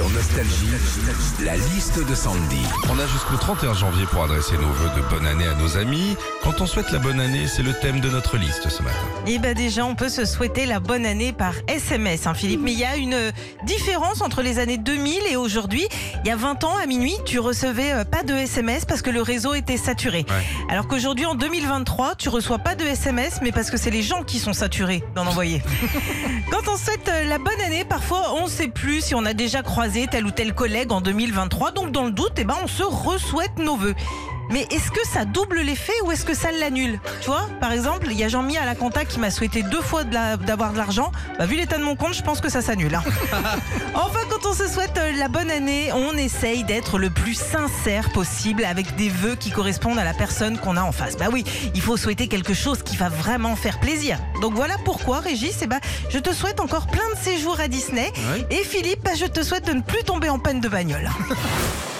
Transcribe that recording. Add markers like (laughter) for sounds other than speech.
Sur Nostalgie, la liste de Sandy. On a jusqu'au 31 janvier pour adresser nos vœux de bonne année à nos amis. Quand on souhaite la bonne année, c'est le thème de notre liste ce matin. Et ben déjà, on peut se souhaiter la bonne année par SMS, hein, Philippe. Mais il y a une différence entre les années 2000 et aujourd'hui. Il y a 20 ans, à minuit, tu recevais euh, pas de SMS parce que le réseau était saturé. Ouais. Alors qu'aujourd'hui, en 2023, tu reçois pas de SMS, mais parce que c'est les gens qui sont saturés d'en envoyer. (laughs) Quand on souhaite euh, la bonne année, parfois, on ne sait plus si on a déjà croisé tel ou tel collègue en 2023. Donc, dans le doute, eh ben, on se re-souhaite nos vœux. Mais est-ce que ça double l'effet ou est-ce que ça l'annule? Tu vois, par exemple, il y a Jean-Mi à la compta qui m'a souhaité deux fois d'avoir de l'argent. Bah, vu l'état de mon compte, je pense que ça s'annule. hein. (laughs) enfin, quand on se souhaite euh, la bonne année, on essaye d'être le plus sincère possible avec des vœux qui correspondent à la personne qu'on a en face. Bah oui, il faut souhaiter quelque chose qui va vraiment faire plaisir. Donc voilà pourquoi, Régis, eh ben, je te souhaite encore plein de séjours à Disney. Et Philippe, bah, je te souhaite de ne plus tomber en panne de bagnole. (laughs)